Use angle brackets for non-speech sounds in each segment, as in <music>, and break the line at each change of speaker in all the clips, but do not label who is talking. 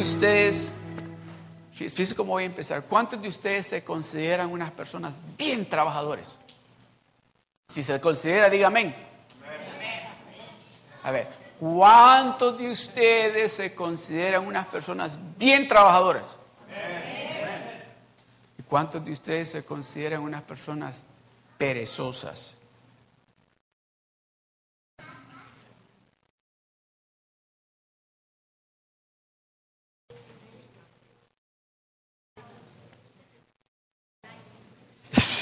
¿Cuántos de ustedes, fíjense cómo voy a empezar, cuántos de ustedes se consideran unas personas bien trabajadores? Si se considera, diga. A ver, ¿cuántos de ustedes se consideran unas personas bien trabajadoras? ¿Y cuántos de ustedes se consideran unas personas perezosas?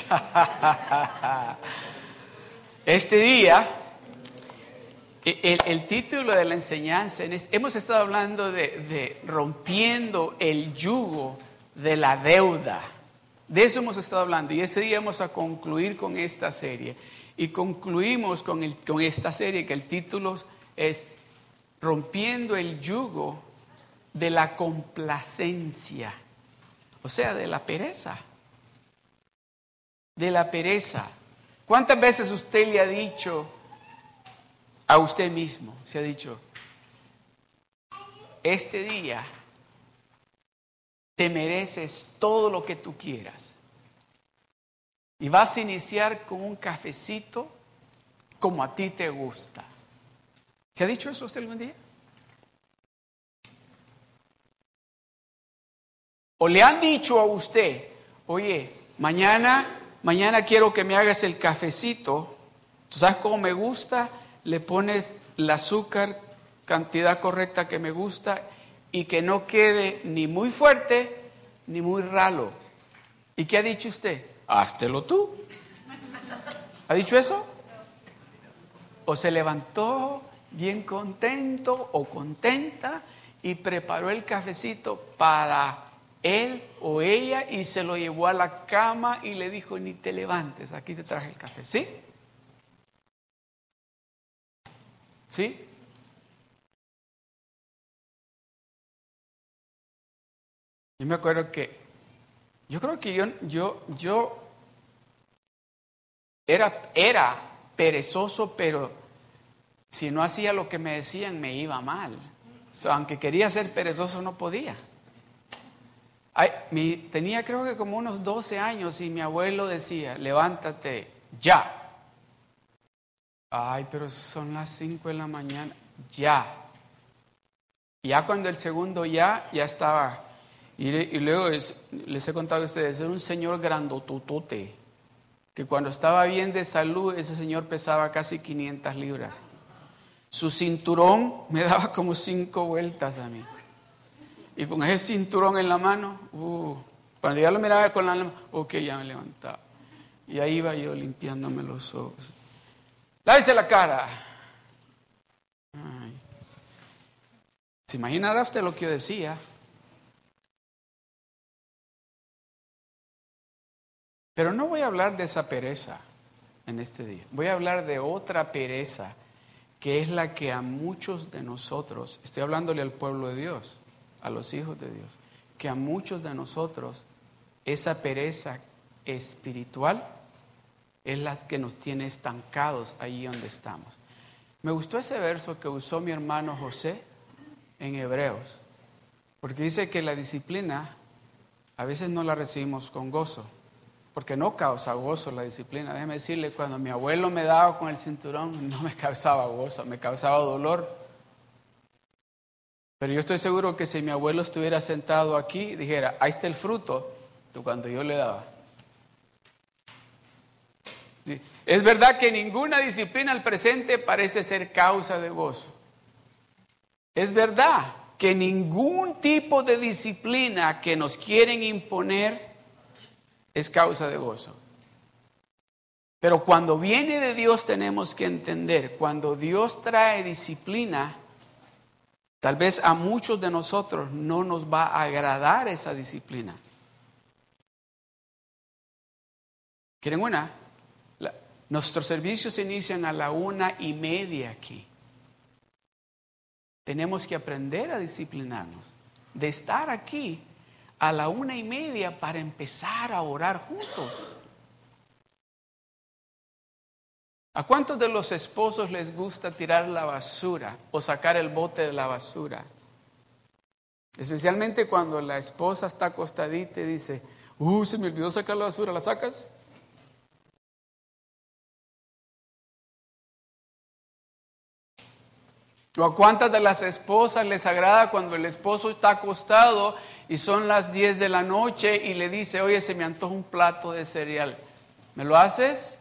<laughs> Este día, el, título de la enseñanza, hemos estado hablando de, rompiendo el yugo de la deuda. De eso hemos estado hablando y ese día vamos a concluir con esta serie. Y concluimos con, con esta serie que el título es Rompiendo el yugo de la complacencia, o sea, de la pereza de la pereza. ¿Cuántas veces usted le ha dicho a usted mismo, se ha dicho, este día te mereces todo lo que tú quieras? Y vas a iniciar con un cafecito como a ti te gusta. ¿Se ha dicho eso usted algún día? O le han dicho a usted, oye, mañana mañana quiero que me hagas el cafecito. ¿Tú sabes cómo me gusta? Le pones el azúcar, cantidad correcta que me gusta y que no quede ni muy fuerte ni muy ralo. ¿Y qué ha dicho usted? Háztelo tú. ¿Ha dicho eso? O se levantó bien contento o contenta y preparó el cafecito para él o ella y se lo llevó a la cama y le dijo, ni te levantes, aquí te traje el café. ¿Sí? ¿Sí? Yo me acuerdo que, yo creo que yo, yo, yo era, era perezoso, pero si no hacía lo que me decían me iba mal. aunque quería ser perezoso no podía tenía creo que como unos 12 años y mi abuelo decía, levántate ya. Ay, pero son las 5 de la mañana, ya. Ya cuando el segundo ya, ya estaba. Y, luego les he contado a ustedes, era un señor grandototote, que cuando estaba bien de salud, ese señor pesaba casi 500 libras. Su cinturón me <laughs> daba como cinco vueltas a mí. Y con ese cinturón en la mano, uh, cuando ya lo miraba con la mano, ok, ya me levantaba. Y ahí iba yo limpiándome los ojos. Lávese la cara. ¿Se imaginará usted lo que yo decía? Pero no voy a hablar de esa pereza en este día. Voy a hablar de otra pereza que es la que a muchos de nosotros, estoy hablándole al pueblo de Dios, a los hijos de Dios, que a muchos de nosotros esa pereza espiritual es la que nos tiene estancados allí donde estamos. Me gustó ese verso que usó mi hermano José en Hebreos, porque dice que la disciplina a veces no la recibimos con gozo, porque no causa gozo la disciplina. Déjeme decirle, cuando mi abuelo me daba con el cinturón, no me causaba gozo, me causaba dolor pero yo estoy seguro que si mi abuelo estuviera sentado aquí, dijera, ahí está el fruto de cuando yo le daba. Es verdad que ninguna disciplina al presente parece ser causa de gozo. Es verdad que ningún tipo de disciplina que nos quieren imponer es causa de gozo. Pero cuando viene de Dios tenemos que entender, cuando Dios trae disciplina, Tal vez a muchos de nosotros no nos va a agradar esa disciplina. ¿Quieren una? nuestros servicios se inician a la una y media aquí. Tenemos que aprender a disciplinarnos, de estar aquí a la una y media para empezar a orar juntos. ¿A cuántos de los esposos les gusta tirar la basura o sacar el bote de la basura? Especialmente cuando la esposa está acostadita y dice, uh, se me olvidó sacar la basura, ¿la sacas? ¿O a cuántas de las esposas les agrada cuando el esposo está acostado y son las 10 de la noche y le dice, oye, se me antoja un plato de cereal? ¿Me lo haces?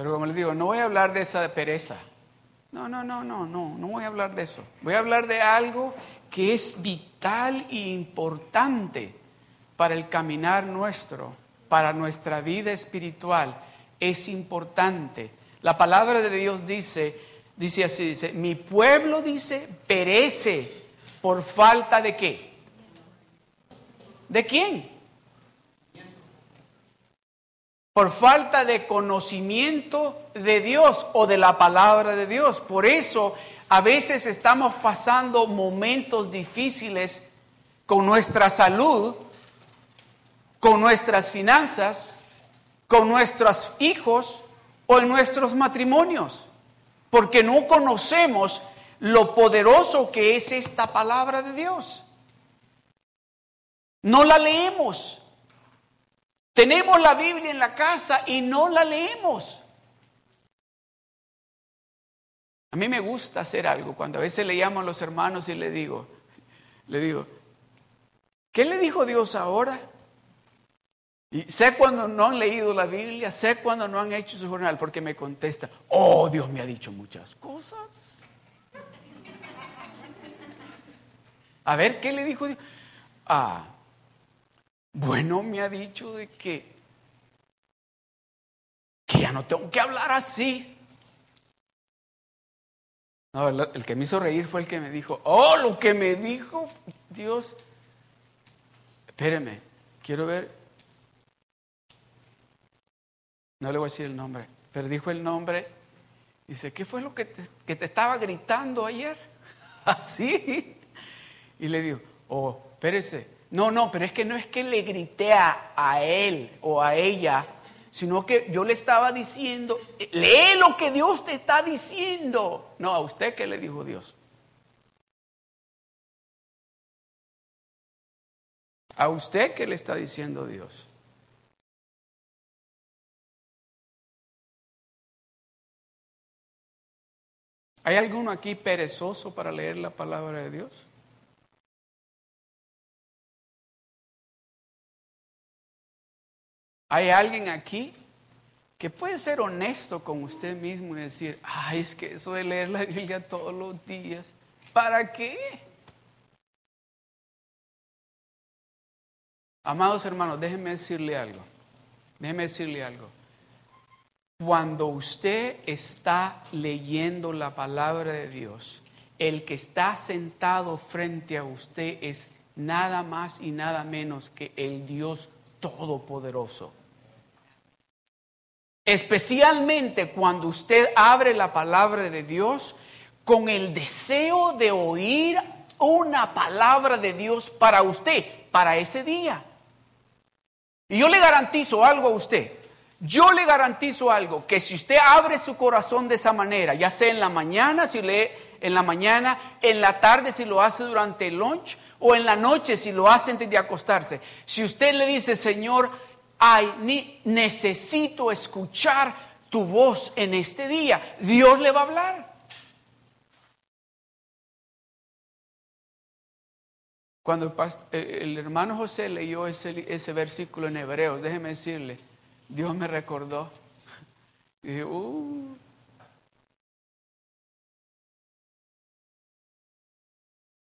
Pero como les digo, no voy a hablar de esa pereza. No, no, no, no, no, no voy a hablar de eso. Voy a hablar de algo que es vital e importante para el caminar nuestro, para nuestra vida espiritual. Es importante. La palabra de Dios dice, dice así, dice, mi pueblo dice, perece por falta de qué? ¿De quién? Por falta de conocimiento de Dios o de la palabra de Dios. Por eso a veces estamos pasando momentos difíciles con nuestra salud, con nuestras finanzas, con nuestros hijos o en nuestros matrimonios, porque no conocemos lo poderoso que es esta palabra de Dios. No la leemos. Tenemos la Biblia en la casa y no la leemos. A mí me gusta hacer algo. Cuando a veces le llamo a los hermanos y le digo, le digo, ¿qué le dijo Dios ahora? Y sé cuando no han leído la Biblia, sé cuando no han hecho su jornal, porque me contesta, oh, Dios me ha dicho muchas cosas. A ver, ¿qué le dijo Dios? Ah, bueno, me ha dicho de que, que ya no tengo que hablar así. No, el que me hizo reír fue el que me dijo, oh, lo que me dijo Dios. Espéreme, quiero ver. No le voy a decir el nombre, pero dijo el nombre. Dice, ¿qué fue lo que te, que te estaba gritando ayer? <laughs> Así. Y le digo, oh, espérese, no, no, pero es que no es que le grité a, él o a ella, sino que yo le estaba diciendo, lee lo que Dios te está diciendo. No, a usted que le dijo Dios. A usted que le está diciendo Dios. ¿Hay alguno aquí perezoso para leer la palabra de Dios? ¿Hay alguien aquí que puede ser honesto con usted mismo y decir, ay, es que eso de leer la Biblia todos los días, ¿para qué? Amados hermanos, déjenme decirle algo. Déjenme decirle algo. Cuando usted está leyendo la palabra de Dios, el que está sentado frente a usted es nada más y nada menos que el Dios Todopoderoso. Especialmente cuando usted abre la palabra de Dios con el deseo de oír una palabra de Dios para usted, para ese día. Y yo le garantizo algo a usted. Yo le garantizo algo, que si usted abre su corazón de esa manera, ya sea en la mañana, si lee en la mañana, en la tarde, si lo hace durante el lunch, o en la noche, si lo hace antes de acostarse, si usted le dice, Señor, ay, necesito escuchar tu voz en este día. Dios le va a hablar. Cuando el, hermano José leyó ese, ese, versículo en Hebreos, déjeme decirle, Dios me recordó. Y dije, uh,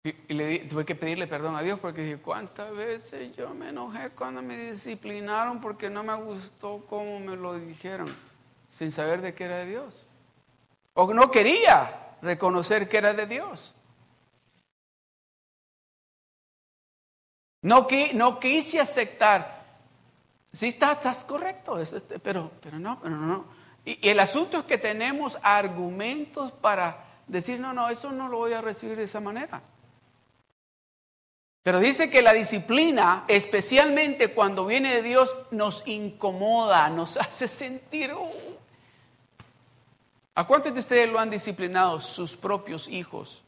Y, le tuve que pedirle perdón a Dios porque dije, ¿cuántas veces yo me enojé cuando me disciplinaron porque no me gustó cómo me lo dijeron, sin saber de qué era de Dios? O no quería reconocer que era de Dios. No, no quise aceptar. Sí, estás, estás correcto, este, pero, pero no, pero no. Y, y el asunto es que tenemos argumentos para decir, no, no, eso no lo voy a recibir de esa manera. Pero dice que la disciplina, especialmente cuando viene de Dios, nos incomoda, nos <laughs> hace sentir... Uh". ¿A cuántos de ustedes lo han disciplinado sus propios hijos?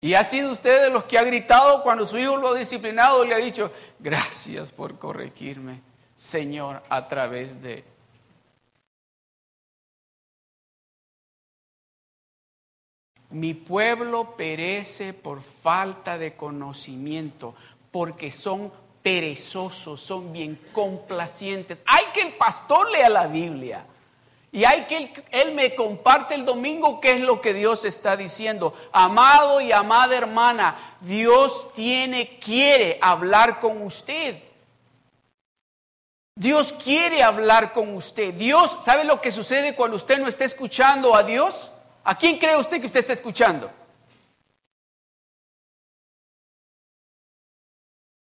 Y ha sido usted de los que ha gritado cuando su hijo lo ha disciplinado y le ha dicho, gracias por corregirme, Señor, a través de Mi pueblo perece por falta de conocimiento, porque son perezosos, son bien complacientes. Hay que el pastor lea la Biblia. Y hay que él, me comparte el domingo qué es lo que Dios está diciendo. Amado y amada hermana, Dios tiene, quiere hablar con usted. Dios quiere hablar con usted. Dios, ¿sabe lo que sucede cuando usted no está escuchando a Dios? ¿A quién cree usted que usted está escuchando?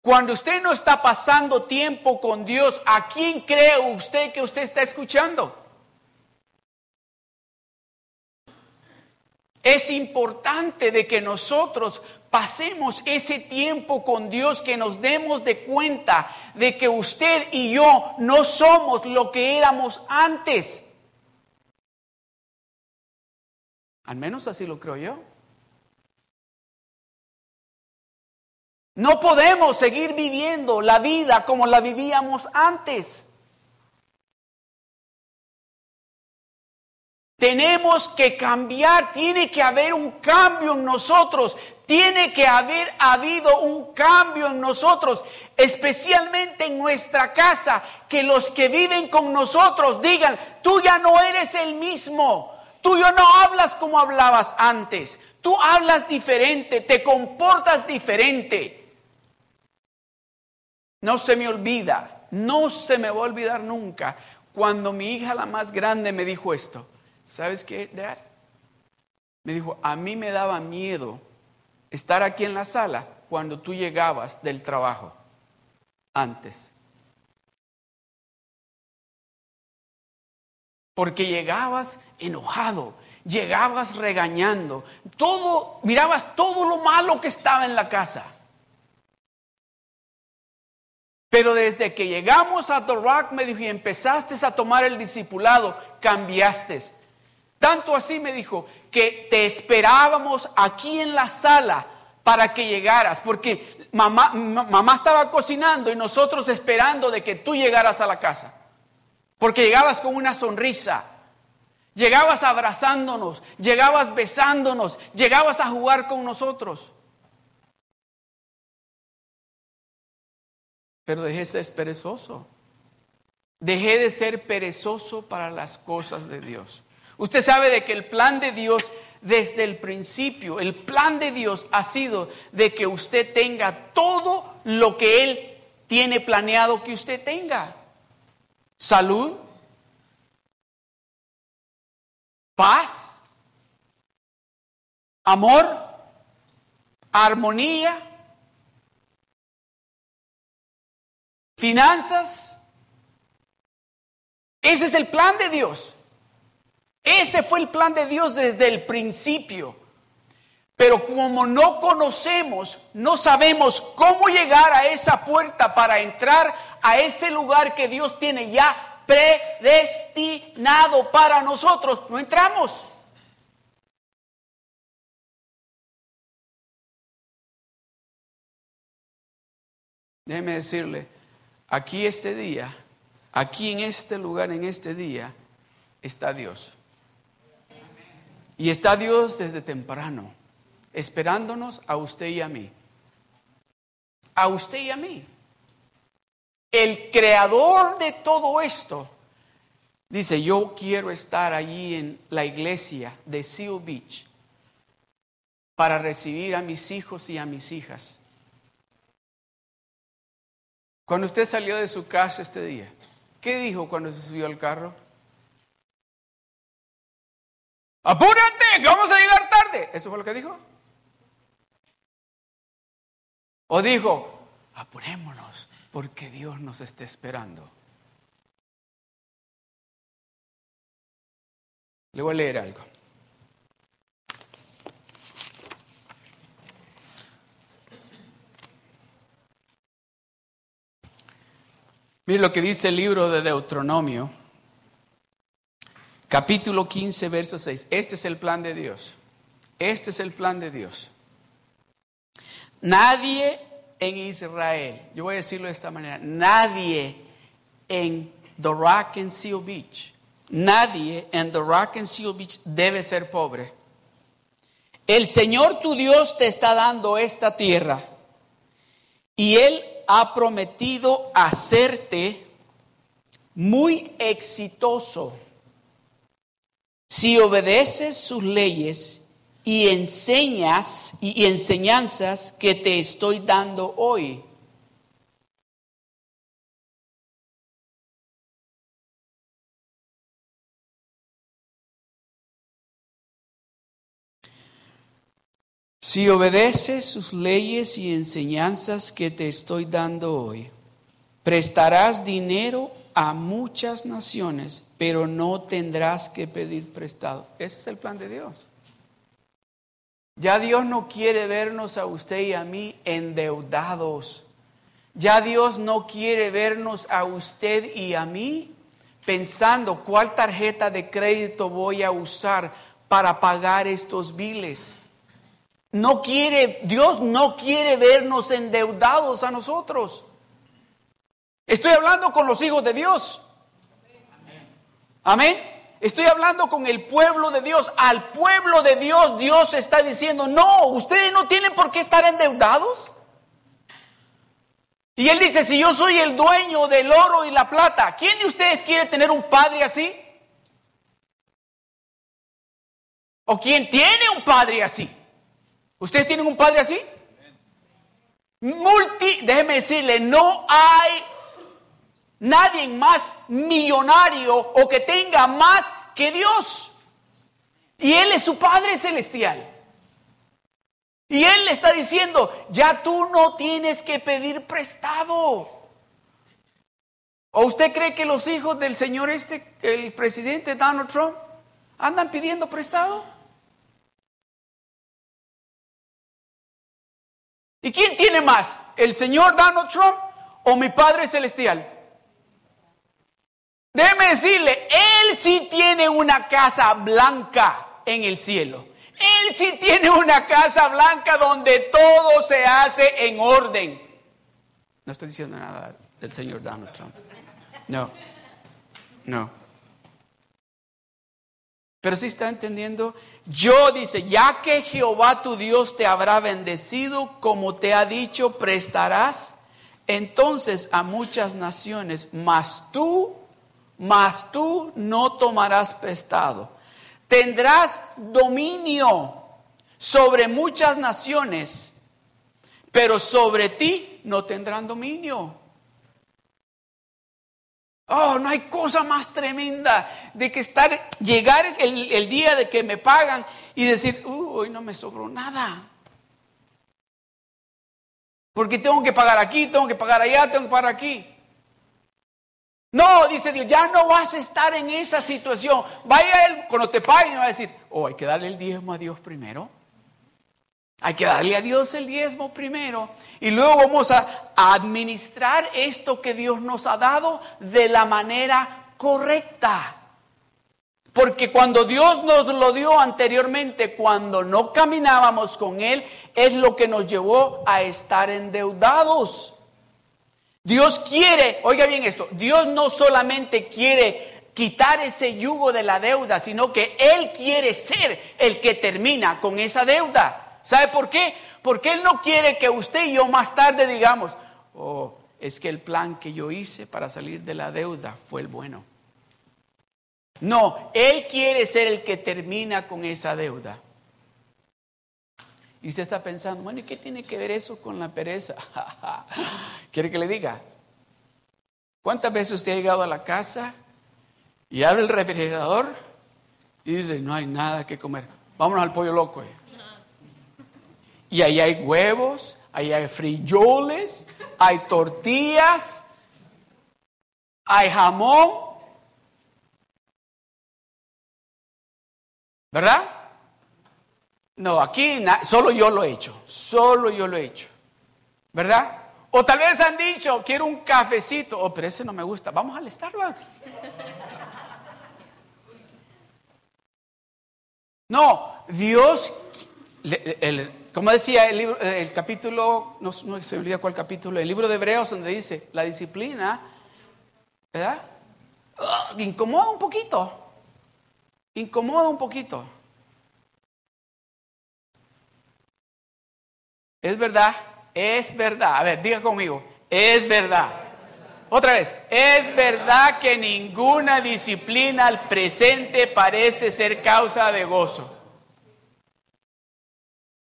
Cuando usted no está pasando tiempo con Dios, ¿a quién cree usted que usted está escuchando? Es importante de que nosotros pasemos ese tiempo con Dios, que nos demos de cuenta de que usted y yo no somos lo que éramos antes. Al menos así lo creo yo. No podemos seguir viviendo la vida como la vivíamos antes. Tenemos que cambiar, tiene que haber un cambio en nosotros, tiene que haber habido un cambio en nosotros, especialmente en nuestra casa, que los que viven con nosotros digan, tú ya no eres el mismo, Tú ya no hablas como hablabas antes. Tú hablas diferente, te comportas diferente. No se me olvida, no se me va a olvidar nunca cuando mi hija la más grande me dijo esto. ¿Sabes qué, Dad? Me dijo, a mí me daba miedo estar aquí en la sala cuando tú llegabas del trabajo antes. Porque llegabas enojado, llegabas regañando, todo, mirabas todo lo malo que estaba en la casa. Pero desde que llegamos a Rock, me dijo, y empezaste a tomar el discipulado, cambiaste. Tanto así me dijo que te esperábamos aquí en la sala para que llegaras, porque mamá, mamá estaba cocinando y nosotros esperando de que tú llegaras a la casa. Porque llegabas con una sonrisa, llegabas abrazándonos, llegabas besándonos, llegabas a jugar con nosotros. Pero dejé de ser perezoso. Dejé de ser perezoso para las cosas de Dios. Usted sabe de que el plan de Dios desde el principio, el plan de Dios ha sido de que usted tenga todo lo que Él tiene planeado que usted tenga salud, paz, amor, armonía, finanzas. Ese es el plan de Dios. Ese fue el plan de Dios desde el principio. Pero como no conocemos, no sabemos cómo llegar a esa puerta para entrar a ese lugar que Dios tiene ya predestinado para nosotros, no entramos. Déjeme decirle, aquí este día, aquí en este lugar, en este día, está Dios. Y está Dios desde temprano, esperándonos a usted y a mí. A usted y a mí el creador de todo esto, dice, yo quiero estar allí en la iglesia de Seal Beach para recibir a mis hijos y a mis hijas. Cuando usted salió de su casa este día, ¿qué dijo cuando se subió al carro? Apúrate, que vamos a llegar tarde. ¿Eso fue lo que dijo? O dijo, apurémonos porque Dios nos está esperando. Le voy a leer algo. Mire lo que dice el libro de Deuteronomio, capítulo 15, verso 6. Este es el plan de Dios. Este es el plan de Dios. Nadie en Israel, yo voy a decirlo de esta manera, nadie en The Rock and Seal Beach, nadie en The Rock and Seal Beach debe ser pobre. El Señor tu Dios te está dando esta tierra y Él ha prometido hacerte muy exitoso si obedeces sus leyes y enseñas y enseñanzas que te estoy dando hoy. Si obedeces sus leyes y enseñanzas que te estoy dando hoy, prestarás dinero a muchas naciones, pero no tendrás que pedir prestado. Ese es el plan de Dios. Ya Dios no quiere vernos a usted y a mí endeudados. Ya Dios no quiere vernos a usted y a mí pensando cuál tarjeta de crédito voy a usar para pagar estos biles. No quiere, Dios no quiere vernos endeudados a nosotros. Estoy hablando con los hijos de Dios. Amén. Estoy hablando con el pueblo de Dios. Al pueblo de Dios Dios está diciendo, no, ustedes no tienen por qué estar endeudados. Y él dice, si yo soy el dueño del oro y la plata, ¿quién de ustedes quiere tener un padre así? ¿O quién tiene un padre así? ¿Ustedes tienen un padre así? Multi, déjeme decirle, no hay nadie más millonario o que tenga más que Dios. Y Él es su Padre Celestial. Y Él le está diciendo, ya tú no tienes que pedir prestado. ¿O usted cree que los hijos del señor este, el presidente Donald Trump, andan pidiendo prestado? ¿Y quién tiene más? ¿El señor Donald Trump o mi Padre Celestial? Déjeme decirle, Él sí tiene una casa blanca en el cielo. Él sí tiene una casa blanca donde todo se hace en orden. No estoy diciendo nada del señor Donald Trump. No, no. Pero sí está entendiendo. Yo dice, ya que Jehová tu Dios te habrá bendecido como te ha dicho, prestarás entonces a muchas naciones, mas tú mas tú no tomarás prestado. Tendrás dominio sobre muchas naciones, pero sobre ti no tendrán dominio. Oh, no hay cosa más tremenda de que estar, llegar el, día de que me pagan y decir, hoy no me sobró nada. Porque tengo que pagar aquí, tengo que pagar allá, tengo que pagar aquí. No, dice Dios, ya no vas a estar en esa situación. Vaya él, cuando te paguen, va a decir, oh, hay que darle el diezmo a Dios primero. Hay que darle a Dios el diezmo primero. Y luego vamos a administrar esto que Dios nos ha dado de la manera correcta. Porque cuando Dios nos lo dio anteriormente, cuando no caminábamos con Él, es lo que nos llevó a estar endeudados. Dios quiere, oiga bien esto, Dios no solamente quiere quitar ese yugo de la deuda, sino que Él quiere ser el que termina con esa deuda. ¿Sabe por qué? Porque Él no quiere que usted y yo más tarde digamos, oh, es que el plan que yo hice para salir de la deuda fue el bueno. No, Él quiere ser el que termina con esa deuda. Y usted está pensando, bueno, ¿y qué tiene que ver eso con la pereza? <laughs> ¿Quiere que le diga? ¿Cuántas veces usted ha llegado a la casa y abre el refrigerador y dice, no hay nada que comer? Vámonos al pollo loco. Eh". Y ahí hay huevos, ahí hay frijoles, hay tortillas, hay jamón. ¿Verdad? No, aquí solo yo lo he hecho, solo yo lo he hecho. ¿Verdad? O tal vez han dicho, quiero un cafecito. Oh, pero ese no me gusta. Vamos al Starbucks. No, Dios, como decía el, libro, el capítulo, no, se me olvida cuál capítulo, el libro de Hebreos donde dice, la disciplina, ¿verdad? Ah, incomoda un poquito, incomoda un poquito. Es verdad, es verdad. A ver, diga conmigo, es verdad. Otra vez, es verdad que ninguna disciplina al presente parece ser causa de gozo.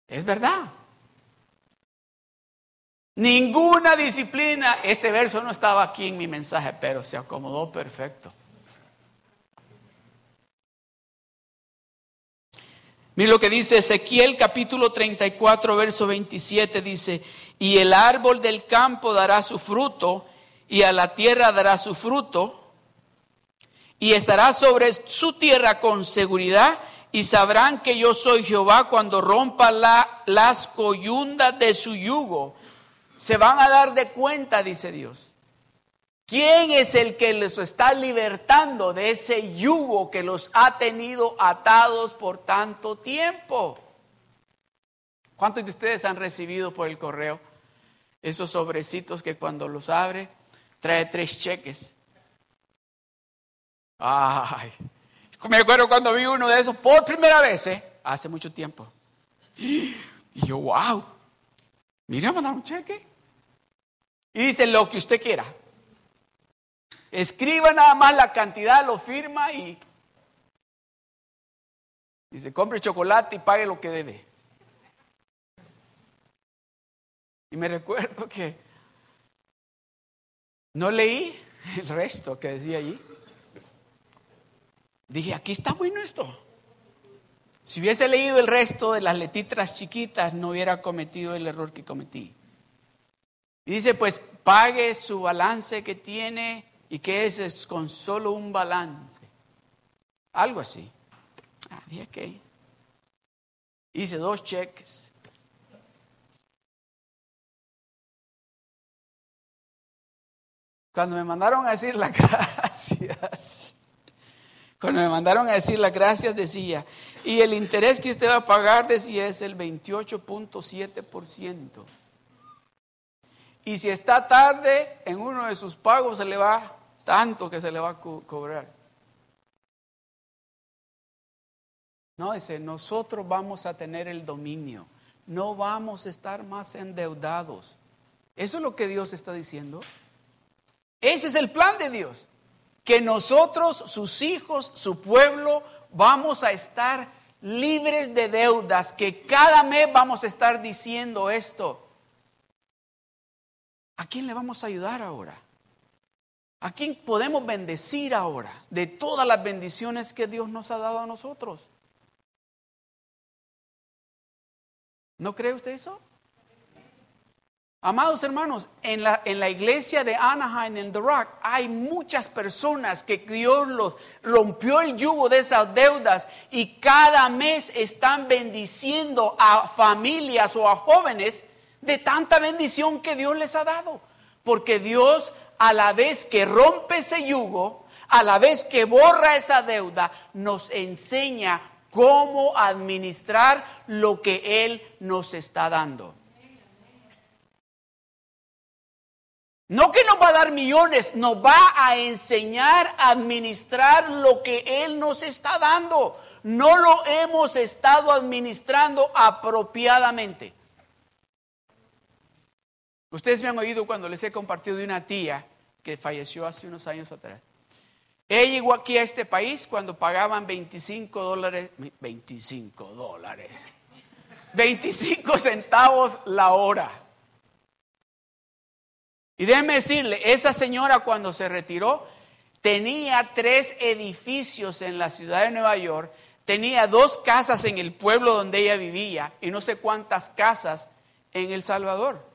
Es verdad. Ninguna disciplina, este verso no estaba aquí en mi mensaje, pero se acomodó perfecto. Mira lo que dice Ezequiel capítulo 34, verso 27, dice, y el árbol del campo dará su fruto, y a la tierra dará su fruto, y estará sobre su tierra con seguridad, y sabrán que yo soy Jehová cuando rompa la, las coyundas de su yugo. Se van a dar de cuenta, dice Dios. ¿Quién es el que los está libertando de ese yugo que los ha tenido atados por tanto tiempo? ¿Cuántos de ustedes han recibido por el correo esos sobrecitos que cuando los abre trae tres cheques? Ay, me acuerdo cuando vi uno de esos por primera vez, ¿eh? hace mucho tiempo. Y yo, wow, mira, me un cheque. Y dice lo que usted quiera. Escriba nada más la cantidad, lo firma y dice, compre chocolate y pague lo que debe. Y me <laughs> recuerdo que no leí el resto que decía allí. Dije, aquí está bueno esto. Si hubiese leído el resto de las letitras chiquitas, no hubiera cometido el error que cometí. Y dice, pues pague su balance que tiene ¿Y qué es? Es con solo un balance. Algo así. Ah, dije que hice dos cheques. Cuando me mandaron a decir las <laughs> gracias, cuando me mandaron a decir las gracias decía, y el interés que usted va a pagar decía es el 28.7%. Y si está tarde en uno de sus pagos se le va tanto que se le va a cobrar. No, dice, nosotros vamos a tener el dominio, no vamos a estar más endeudados. Eso es lo que Dios está diciendo. Ese es el plan de Dios, que nosotros, sus hijos, su pueblo, vamos a estar libres de deudas, que cada mes vamos a estar diciendo esto. ¿A quién le vamos a ayudar ahora? ¿A quién podemos bendecir ahora de todas las bendiciones que Dios nos ha dado a nosotros? ¿No cree usted eso? Amados hermanos, en la, en la, iglesia de Anaheim, en The Rock, hay muchas personas que Dios los rompió el yugo de esas deudas y cada mes están bendiciendo a familias o a jóvenes de tanta bendición que Dios les ha dado. Porque Dios a la vez que rompe ese yugo, a la vez que borra esa deuda, nos enseña cómo administrar lo que Él nos está dando. No que nos va a dar millones, nos va a enseñar a administrar lo que Él nos está dando. No lo hemos estado administrando apropiadamente. Ustedes me han oído cuando les he compartido de una tía que falleció hace unos años atrás. Ella llegó aquí a este país cuando pagaban 25 dólares, 25 dólares, 25 centavos la hora. Y déjenme decirle, esa señora cuando se retiró tenía tres edificios en la ciudad de Nueva York, tenía dos casas en el pueblo donde ella vivía y no sé cuántas casas en El Salvador.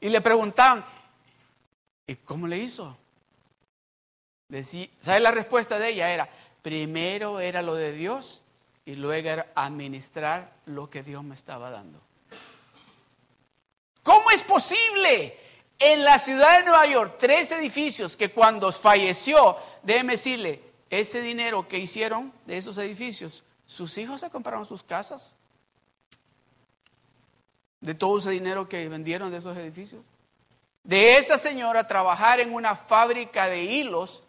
Y le preguntaban, ¿y cómo le hizo? ¿Sabe la respuesta de ella? Era, primero era lo de Dios y luego era administrar lo que Dios me estaba dando. ¿Cómo es posible? En la ciudad de Nueva York, tres edificios que cuando falleció, déjeme decirle, ese dinero que hicieron de esos edificios, sus hijos se compraron sus casas. De todo ese dinero que vendieron de esos edificios. De esa señora trabajar en una fábrica de hilos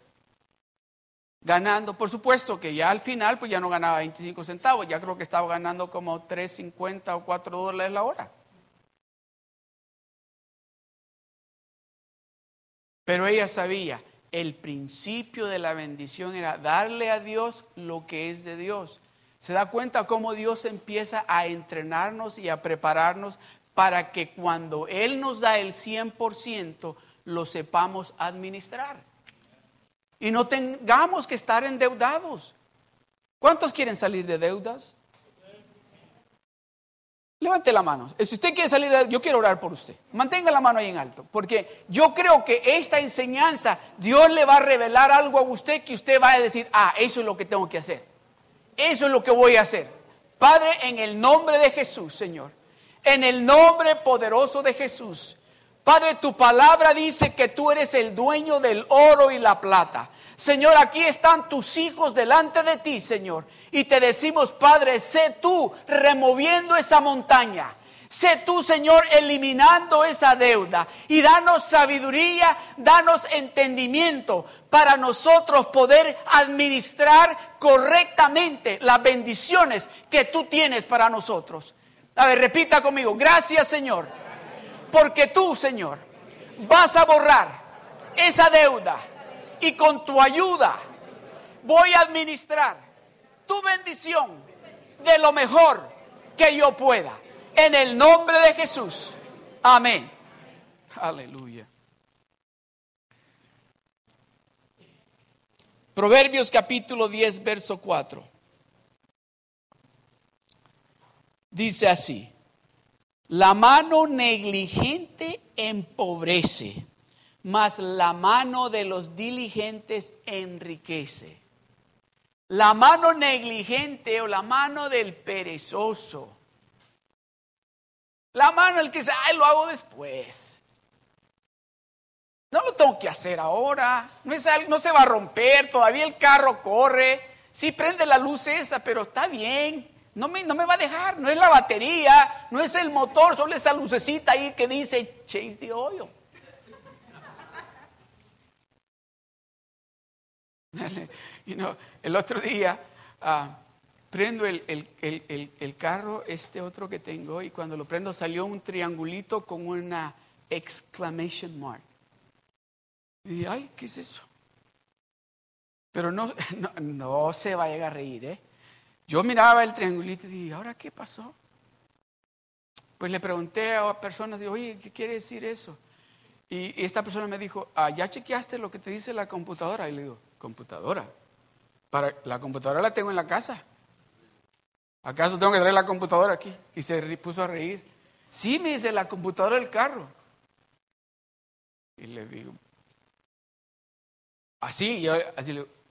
ganando, por supuesto que ya al final pues ya no ganaba 25 centavos, ya creo que estaba ganando como 3.50 o 4 dólares la hora. Pero ella sabía, el principio de la bendición era darle a Dios lo que es de Dios. Se da cuenta cómo Dios empieza a entrenarnos y a prepararnos para que cuando Él nos da el 100% lo sepamos administrar y no tengamos que estar endeudados. ¿Cuántos quieren salir de deudas? Levante la mano. Si usted quiere salir de yo quiero orar por usted. Mantenga la mano ahí en alto. Porque yo creo que esta enseñanza, Dios le va a revelar algo a usted que usted va a decir, ah, eso es lo que tengo que hacer. Eso es lo que voy a hacer. Padre, en el nombre de Jesús, Señor. En el nombre poderoso de Jesús. Padre, tu palabra dice que tú eres el dueño del oro y la plata. Señor, aquí están tus hijos delante de ti, Señor. Y te decimos, Padre, sé tú removiendo esa montaña. Sé tú, Señor, eliminando esa deuda y danos sabiduría, danos entendimiento para nosotros poder administrar correctamente las bendiciones que tú tienes para nosotros. A ver, repita conmigo, gracias Señor porque tú, Señor, vas a borrar esa deuda y con tu ayuda voy a administrar tu bendición de lo mejor que yo pueda. En el nombre de Jesús. Amén. Aleluya. Proverbios capítulo 10, verso 4. Dice así. La mano negligente empobrece, mas la mano de los diligentes enriquece. La mano negligente o la mano del perezoso. La mano el que dice, ay, lo hago después. No lo tengo que hacer ahora. No, no se va a romper. Todavía el carro corre. Sí, prende la luz esa, pero está bien. No me, no me va a dejar, no es la batería, no es el motor, solo esa lucecita ahí que dice chase the oil. <laughs> el otro día ah, prendo el, el, carro, este otro que tengo, y cuando lo prendo salió un triangulito con una exclamation mark. Y ay, ¿qué es eso? Pero no, <laughs> no, no se vaya a reír, ¿eh? Yo miraba el triangulito y dije, ¿ahora qué pasó? Pues le pregunté a personas, digo, oye, ¿qué quiere decir eso? Y esta persona me dijo, ah, ¿ya chequeaste lo que te dice la computadora? Y le digo, ¿computadora? Para, la computadora la tengo en la casa. ¿Acaso tengo que traer la computadora aquí? Y se puso a reír. Sí, me dice, la computadora del carro. Y le digo, así, yo así le digo,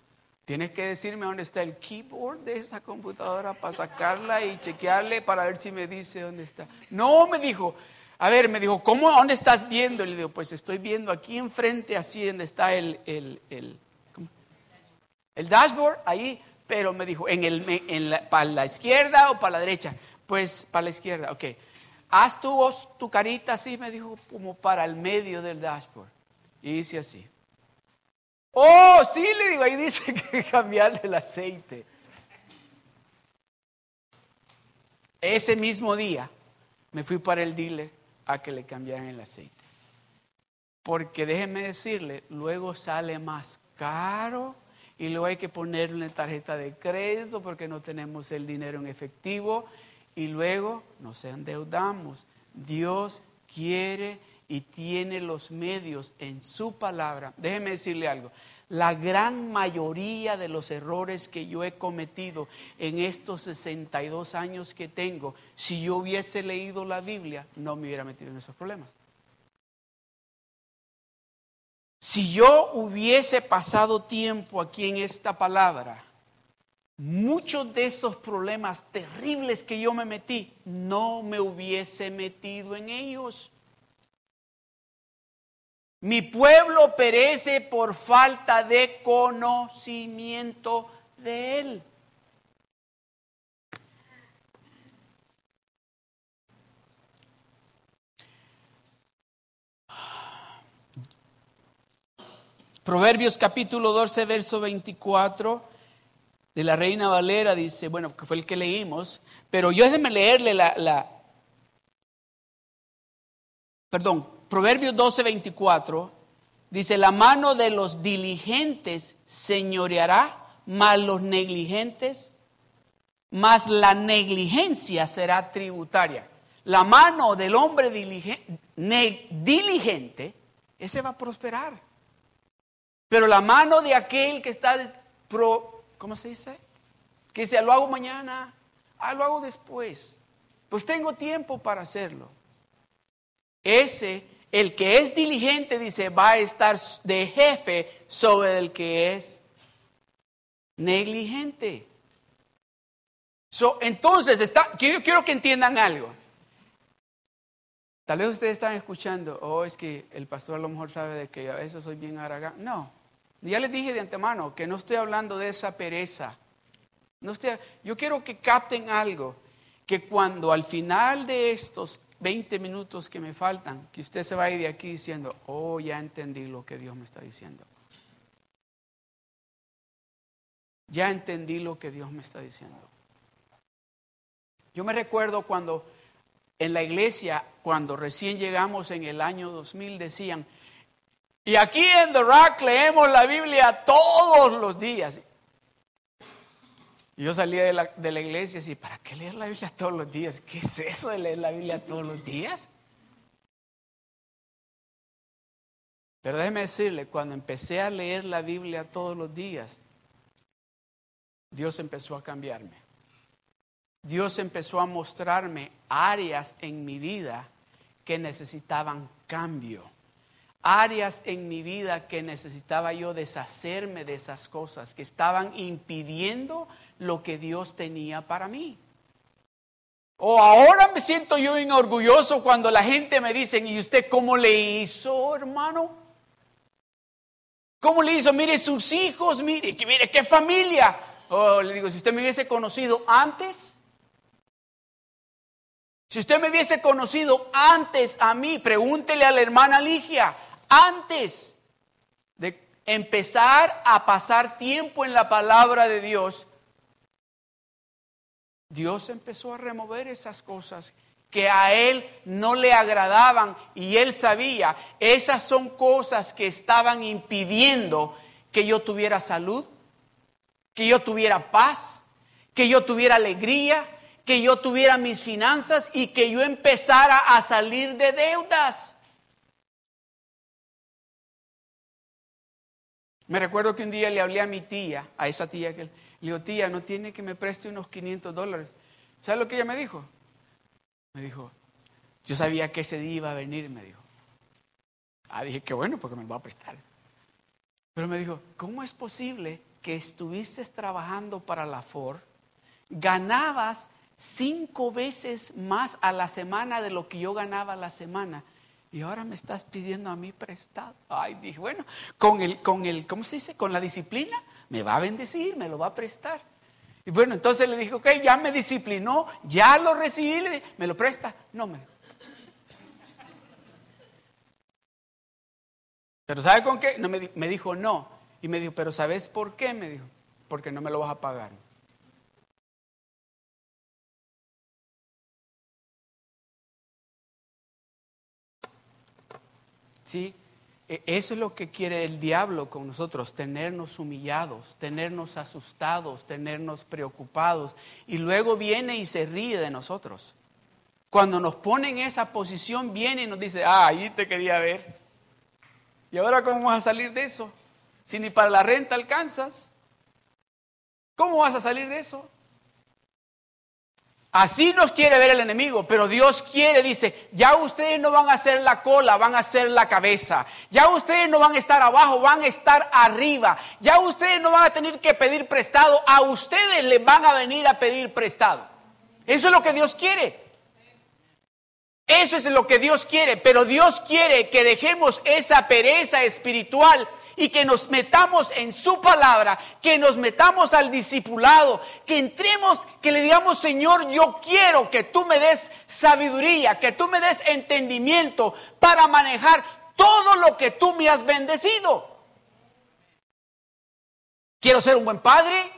Tienes que decirme dónde está el keyboard de esa computadora para sacarla y chequearle para ver si me dice dónde está. No, me dijo. A ver, me dijo, ¿cómo, dónde estás viendo? Y le digo, pues estoy viendo aquí enfrente, así donde está el, el, el, el dashboard, ahí. Pero me dijo, ¿en el, en la, ¿para la izquierda o para la derecha? Pues para la izquierda, ok. Haz tu, tu carita así, me dijo, como para el medio del dashboard. Y hice así. Oh, sí, le digo, ahí dice <laughs> que cambiarle el aceite. Ese mismo día me fui para el dealer a que le cambiaran el aceite. Porque déjeme decirle, luego sale más caro y luego hay que ponerle una tarjeta de crédito porque no tenemos el dinero en efectivo y luego nos endeudamos. Dios quiere y tiene los medios en su palabra. Déjeme decirle algo. La gran mayoría de los errores que yo he cometido en estos 62 años que tengo, si yo hubiese leído la Biblia, no me hubiera metido en esos problemas. Si yo hubiese pasado tiempo aquí en esta palabra, muchos de esos problemas terribles que yo me metí, no me hubiese metido en ellos. Mi pueblo perece por falta de conocimiento de Él. Proverbios capítulo 12, verso 24 de la Reina Valera dice, bueno, que fue el que leímos, pero yo déjeme leerle la, perdón, Proverbios 12, 24, dice, la mano de los diligentes señoreará, más los negligentes, más la negligencia será tributaria. La mano del hombre diligente, ese va a prosperar. Pero la mano de aquel que está, pro, ¿cómo se dice? Que dice, lo hago mañana, ah, lo hago después. Pues tengo tiempo para hacerlo. Ese, el que es diligente, dice, va a estar de jefe sobre el que es negligente. entonces, está, quiero, quiero que entiendan algo. Tal vez ustedes están escuchando, oh, es que el pastor a lo mejor sabe de que a veces soy bien aragán. No, ya les dije de antemano que no estoy hablando de esa pereza. No estoy, yo quiero que capten algo, que cuando al final de estos 20 minutos que me faltan, que usted se vaya de aquí diciendo, oh, ya entendí lo que Dios me está diciendo. Ya entendí lo que Dios me está diciendo. Yo me recuerdo cuando en la iglesia, cuando recién llegamos en el año 2000, decían, y aquí en The Rock leemos la Biblia todos los días. Y yo salía de la, de la iglesia y decía, ¿para qué leer la Biblia todos los días? ¿Qué es eso de leer la Biblia todos los días? Pero déjeme decirle, cuando empecé a leer la Biblia todos los días, Dios empezó a cambiarme. Dios empezó a mostrarme áreas en mi vida que necesitaban cambio áreas en mi vida que necesitaba yo deshacerme de esas cosas que estaban impidiendo lo que Dios tenía para mí. O ahora me siento yo orgulloso cuando la gente me dice, ¿y usted cómo le hizo, hermano? ¿Cómo le hizo? Mire sus hijos, mire, mire qué familia. Oh, le digo, si usted me hubiese conocido antes, si usted me hubiese conocido antes a mí, pregúntele a la hermana Ligia, antes de empezar a pasar tiempo en la palabra de Dios, Dios empezó a remover esas cosas que a él no le agradaban y él sabía, esas son cosas que estaban impidiendo que yo tuviera salud, que yo tuviera paz, que yo tuviera alegría, que yo tuviera mis finanzas y que yo empezara a salir de deudas. Me recuerdo que un día le hablé a mi tía, a esa tía que le digo, tía, no tiene que me preste unos 500 dólares. ¿Sabes lo que ella me dijo? Me dijo, yo sabía que ese día iba a venir, me dijo. Ah, dije, qué bueno, porque me lo va a prestar. Pero me dijo, ¿cómo es posible que estuviste trabajando para la Ford, ganabas cinco veces más a la semana de lo que yo ganaba a la semana y ahora me estás pidiendo a mí prestado. Ay, dije, bueno, con el, con el, ¿cómo se dice? Con la disciplina, me va a bendecir, me lo va a prestar. Y bueno, entonces le dije, ok, ya me disciplinó, ya lo recibí, me lo presta. No me. Pero ¿sabe con qué? No, me, me dijo no. Y me dijo, pero ¿sabes por qué? Me dijo, porque no me lo vas a pagar. ¿Sí? E, eso es lo que quiere el diablo con nosotros, tenernos humillados, tenernos asustados, tenernos preocupados. Y luego viene y se ríe de nosotros. Cuando nos pone en esa posición, viene y nos dice, ah, ahí te quería ver. ¿Y ahora cómo vas a salir de eso? Si ni para la renta alcanzas, ¿cómo vas a salir de eso? Así nos quiere ver el enemigo, pero Dios quiere, dice, ya ustedes no van a ser la cola, van a ser la cabeza. Ya ustedes no van a estar abajo, van a estar arriba. Ya ustedes no van a tener que pedir prestado, a ustedes les van a venir a pedir prestado. Eso es lo que Dios quiere. Eso es lo que Dios quiere, pero Dios quiere que dejemos esa pereza espiritual y que nos metamos en su palabra, que nos metamos al discipulado, que entremos, que le digamos, Señor, yo quiero que tú me des sabiduría, que tú me des entendimiento para manejar todo lo que tú me has bendecido. Quiero ser un buen padre,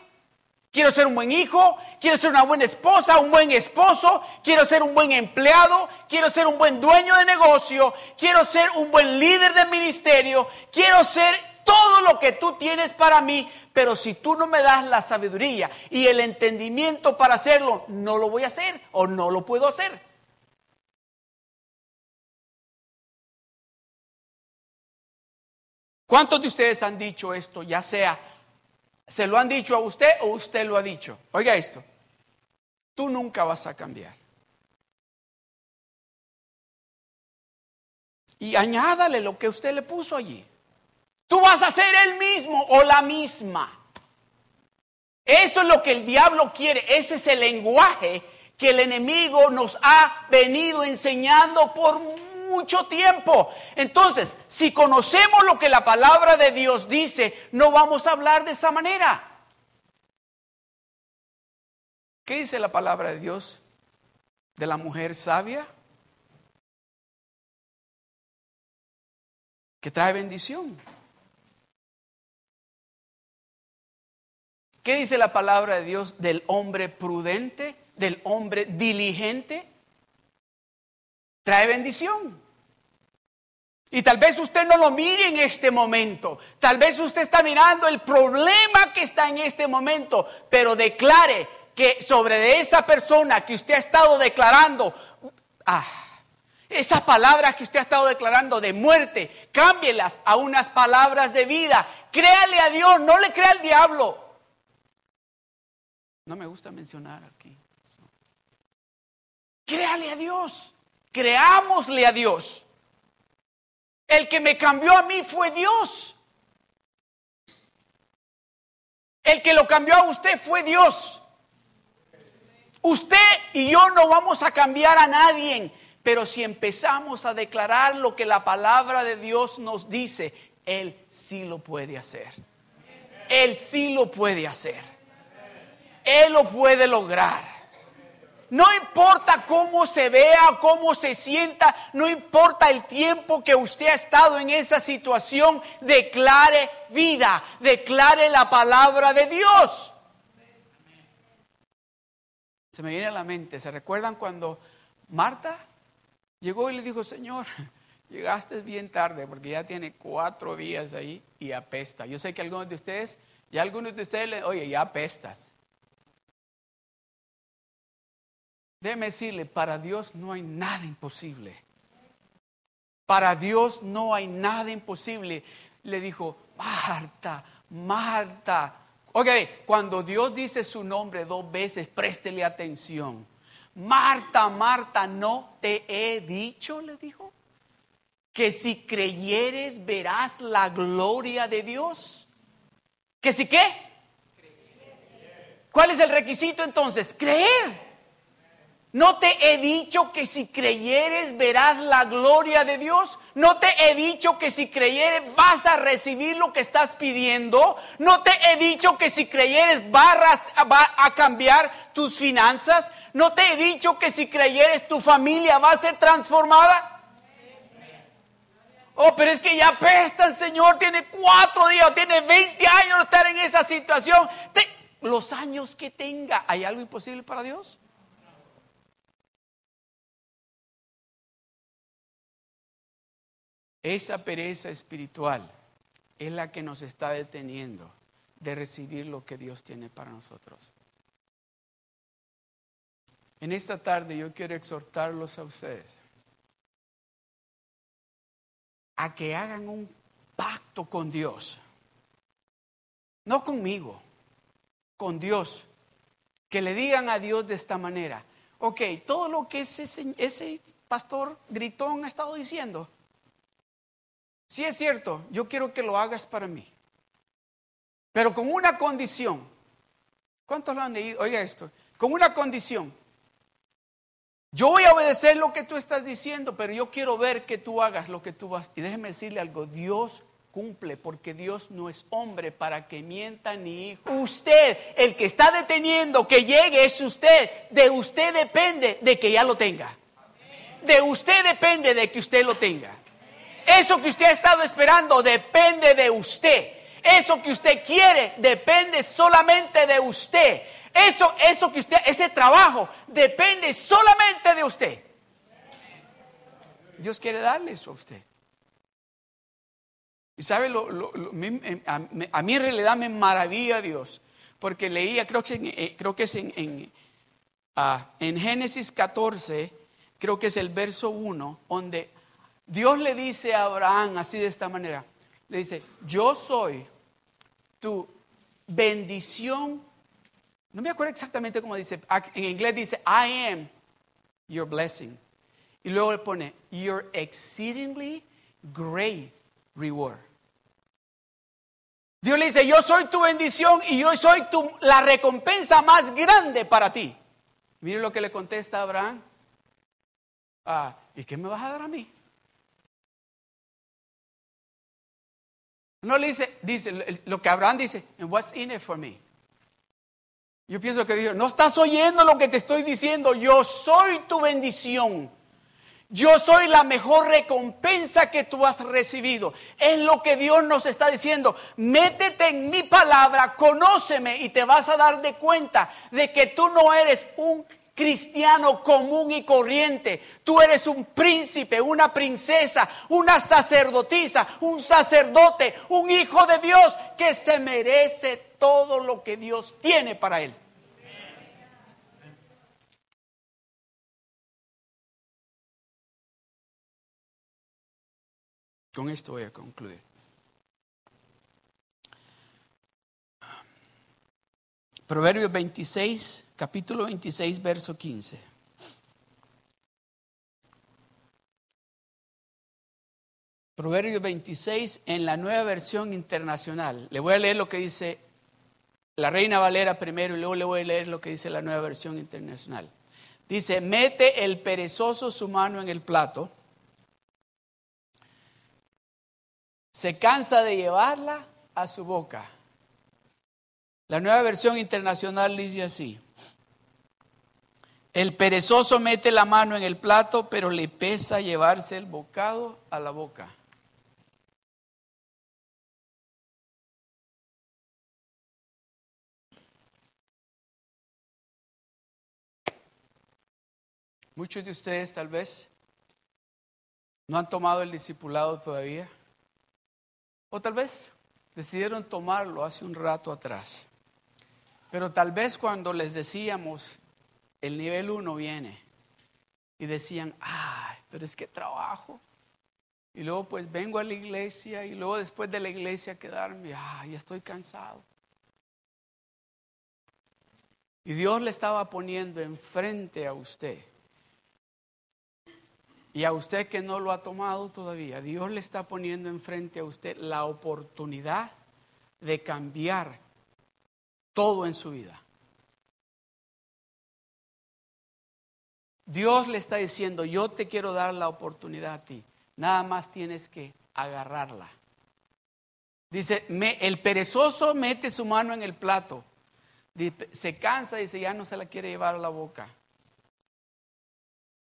quiero ser un buen hijo, quiero ser una buena esposa, un buen esposo, quiero ser un buen empleado, quiero ser un buen dueño de negocio, quiero ser un buen líder de ministerio, quiero ser todo lo que tú tienes para mí, pero si tú no me das la sabiduría y el entendimiento para hacerlo, no lo voy a hacer o no lo puedo hacer. ¿Cuántos de ustedes han dicho esto, ya sea, se lo han dicho a usted o usted lo ha dicho? Oiga esto, tú nunca vas a cambiar. Y añádale lo que usted le puso allí. Tú vas a ser el mismo o la misma. Eso es lo que el diablo quiere. Ese es el lenguaje que el enemigo nos ha venido enseñando por mucho tiempo. Entonces, si conocemos lo que la palabra de Dios dice, no vamos a hablar de esa manera. ¿Qué dice la palabra de Dios de la mujer sabia? Que trae bendición. ¿Qué dice la palabra de Dios del hombre prudente, del hombre diligente? Trae bendición. Y tal vez usted no lo mire en este momento. Tal vez usted está mirando el problema que está en este momento. Pero declare que sobre esa persona que usted ha estado declarando, ah, esas palabras que usted ha estado declarando de muerte, cámbielas a unas palabras de vida. Créale a Dios, no le crea al diablo. No me gusta mencionar aquí. Créale a Dios. Creámosle a Dios. El que me cambió a mí fue Dios. El que lo cambió a usted fue Dios. Usted y yo no vamos a cambiar a nadie, pero si empezamos a declarar lo que la palabra de Dios nos dice, Él sí lo puede hacer. Él sí lo puede hacer. Él lo puede lograr. No importa cómo se vea, cómo se sienta, no importa el tiempo que usted ha estado en esa situación, declare vida, declare la palabra de Dios. Se me viene a la mente, ¿se recuerdan cuando Marta llegó y le dijo, Señor, <laughs> llegaste bien tarde porque ya tiene cuatro días ahí y apesta? Yo sé que algunos de ustedes, ya algunos de ustedes, le, oye, ya apestas. Déjeme decirle, para Dios no hay nada imposible. Para Dios no hay nada imposible. Le dijo, Marta, Marta. Ok, cuando Dios dice su nombre dos veces, préstele atención. Marta, Marta, no te he dicho, le dijo, que si creyeres verás la gloria de Dios. ¿Que si qué? ¿Cuál es el requisito entonces? Creer. ¿No te he dicho que si creyeres verás la gloria de Dios? ¿No te he dicho que si creyeres vas a recibir lo que estás pidiendo? ¿No te he dicho que si creyeres vas va a cambiar tus finanzas? ¿No te he dicho que si creyeres tu familia va a ser transformada? Oh, pero es que ya pesta el Señor, tiene cuatro días, tiene 20 años de estar en esa situación. los años que tenga, ¿hay algo imposible para Dios? Esa pereza espiritual es la que nos está deteniendo de recibir lo que Dios tiene para nosotros. En esta tarde yo quiero exhortarlos a ustedes a que hagan un pacto con Dios. No conmigo, con Dios. Que le digan a Dios de esta manera, ok, todo lo que ese, ese pastor gritón ha estado diciendo, si es cierto, yo quiero que lo hagas para mí. Pero con una condición. ¿Cuántos lo han leído? Oiga esto. Con una condición. Yo voy a obedecer lo que tú estás diciendo, pero yo quiero ver que tú hagas lo que tú vas. Y déjeme decirle algo, Dios cumple, porque Dios no es hombre para que mienta ni hijo. Usted, el que está deteniendo que llegue es usted. De usted depende de que ya lo tenga. De usted depende de que usted lo tenga. Eso que usted ha estado esperando depende de usted. Eso que usted quiere depende solamente de usted. Eso, eso que usted, ese trabajo depende solamente de usted. Dios quiere darle eso a usted. Y sabe, a, mí en realidad me maravilla Dios, porque leía, creo que, eh, creo que es en, en, ah, en Génesis 14, creo que es el verso 1, donde Dios le dice a Abraham así de esta manera, le dice, yo soy tu bendición no me acuerdo exactamente cómo dice. En inglés dice, I am your blessing. Y luego le pone, your exceedingly great reward. Dios le dice, yo soy tu bendición y yo soy tu, la recompensa más grande para ti. Mire lo que le contesta Abraham. Ah, ¿Y qué me vas a dar a mí? No le dice, dice lo que Abraham dice, and what's in it for me? Yo pienso que Dios, no estás oyendo lo que te estoy diciendo, yo soy tu bendición. Yo soy la mejor recompensa que tú has recibido. Es lo que Dios nos está diciendo. Métete en mi palabra, conóceme y te vas a dar de cuenta de que tú no eres un cristiano común y corriente. Tú eres un príncipe, una princesa, una sacerdotisa, un sacerdote, un hijo de Dios que se merece todo lo que Dios tiene para él. Con esto voy a concluir. Proverbios 26, capítulo 26, verso 15. Proverbios 26 en la nueva versión internacional. Le voy a leer lo que dice la Reina Valera primero y luego le voy a leer lo que dice la nueva versión internacional. Dice, mete el perezoso su mano en el plato, se cansa de llevarla a su boca. La nueva versión internacional dice así, el perezoso mete la mano en el plato, pero le pesa llevarse el bocado a la boca. Muchos de ustedes tal vez no han tomado el discipulado todavía. O tal vez decidieron tomarlo hace un rato atrás. Pero tal vez cuando les decíamos, el nivel uno viene, y decían, ay, pero es que trabajo. Y luego pues vengo a la iglesia y luego después de la iglesia quedarme, ay, ya estoy cansado. Y Dios le estaba poniendo enfrente a usted y a usted que no lo ha tomado todavía, Dios le está poniendo enfrente a usted la oportunidad de cambiar todo en su vida. Dios le está diciendo, yo te quiero dar la oportunidad a ti, nada más tienes que agarrarla. Dice, el perezoso mete su mano en el plato, se cansa y dice, ya no se la quiere llevar a la boca.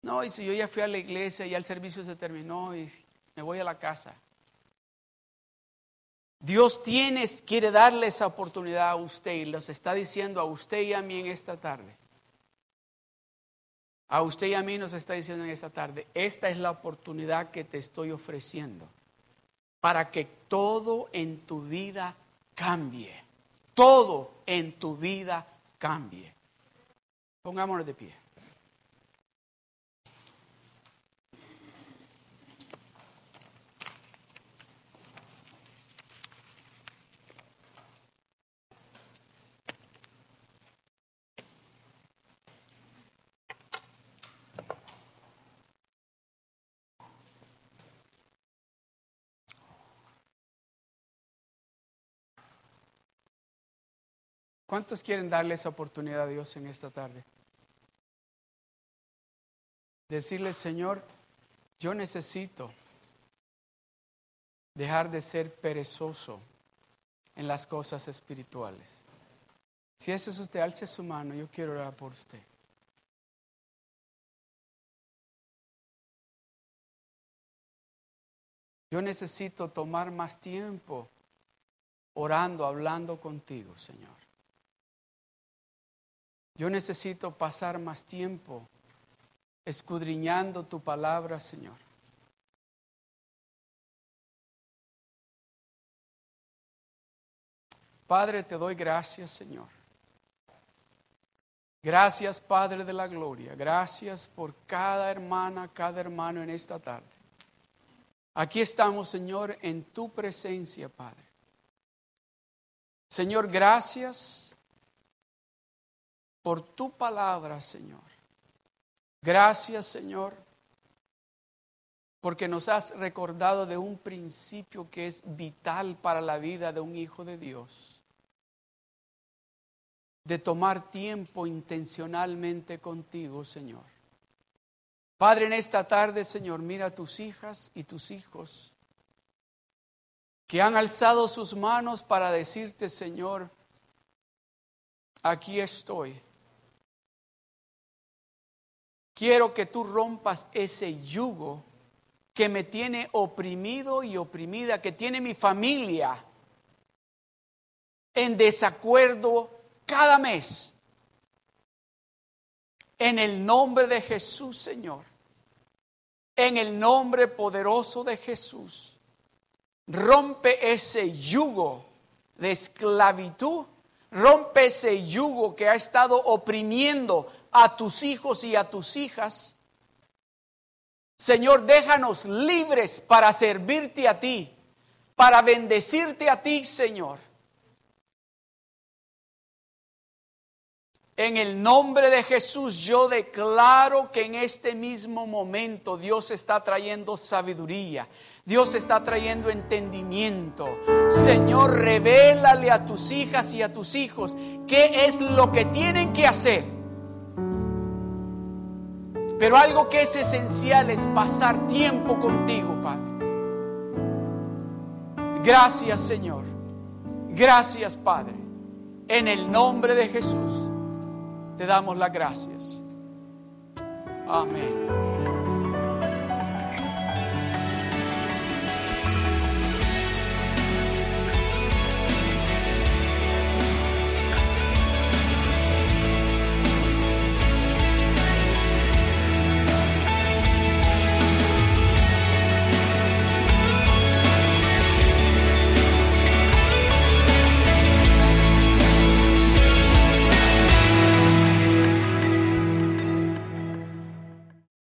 No, si yo ya fui a la iglesia, ya el servicio se terminó y me voy a la casa. Dios tiene, quiere darle esa oportunidad a usted y los está diciendo a usted y a mí en esta tarde. A usted y a mí nos está diciendo en esta tarde, esta es la oportunidad que te estoy ofreciendo para que todo en tu vida cambie. Todo en tu vida cambie. Pongámonos de pie. ¿Cuántos quieren darle esa oportunidad a Dios en esta tarde? Decirle, Señor, yo necesito dejar de ser perezoso en las cosas espirituales. Si ese es usted, alce su mano, yo quiero orar por usted. Yo necesito tomar más tiempo orando, hablando contigo, Señor. Yo necesito pasar más tiempo escudriñando tu palabra, Señor. Padre, te doy gracias, Señor. Gracias, Padre de la Gloria. Gracias por cada hermana, cada hermano en esta tarde. Aquí estamos, Señor, en tu presencia, Padre. Señor, gracias por tu palabra, Señor. Gracias, Señor, porque nos has recordado de un principio que es vital para la vida de un hijo de Dios de tomar tiempo intencionalmente contigo, Señor. Padre, en esta tarde, Señor, mira a tus hijas y tus hijos que han alzado sus manos para decirte, Señor, aquí estoy. Quiero que tú rompas ese yugo que me tiene oprimido y oprimida, que tiene mi familia en desacuerdo cada mes. En el nombre de Jesús, Señor. En el nombre poderoso de Jesús. Rompe ese yugo de esclavitud. Rompe ese yugo que ha estado oprimiendo a tus hijos y a tus hijas. Señor, déjanos libres para servirte a ti, para bendecirte a ti, Señor. En el nombre de Jesús yo declaro que en este mismo momento Dios está trayendo sabiduría. Dios está trayendo entendimiento. Señor, revélale a tus hijas y a tus hijos qué es lo que tienen que hacer. Pero algo que es esencial es pasar tiempo contigo, Padre. Gracias, Señor. Gracias, Padre. En el nombre de Jesús te damos las gracias. Amén.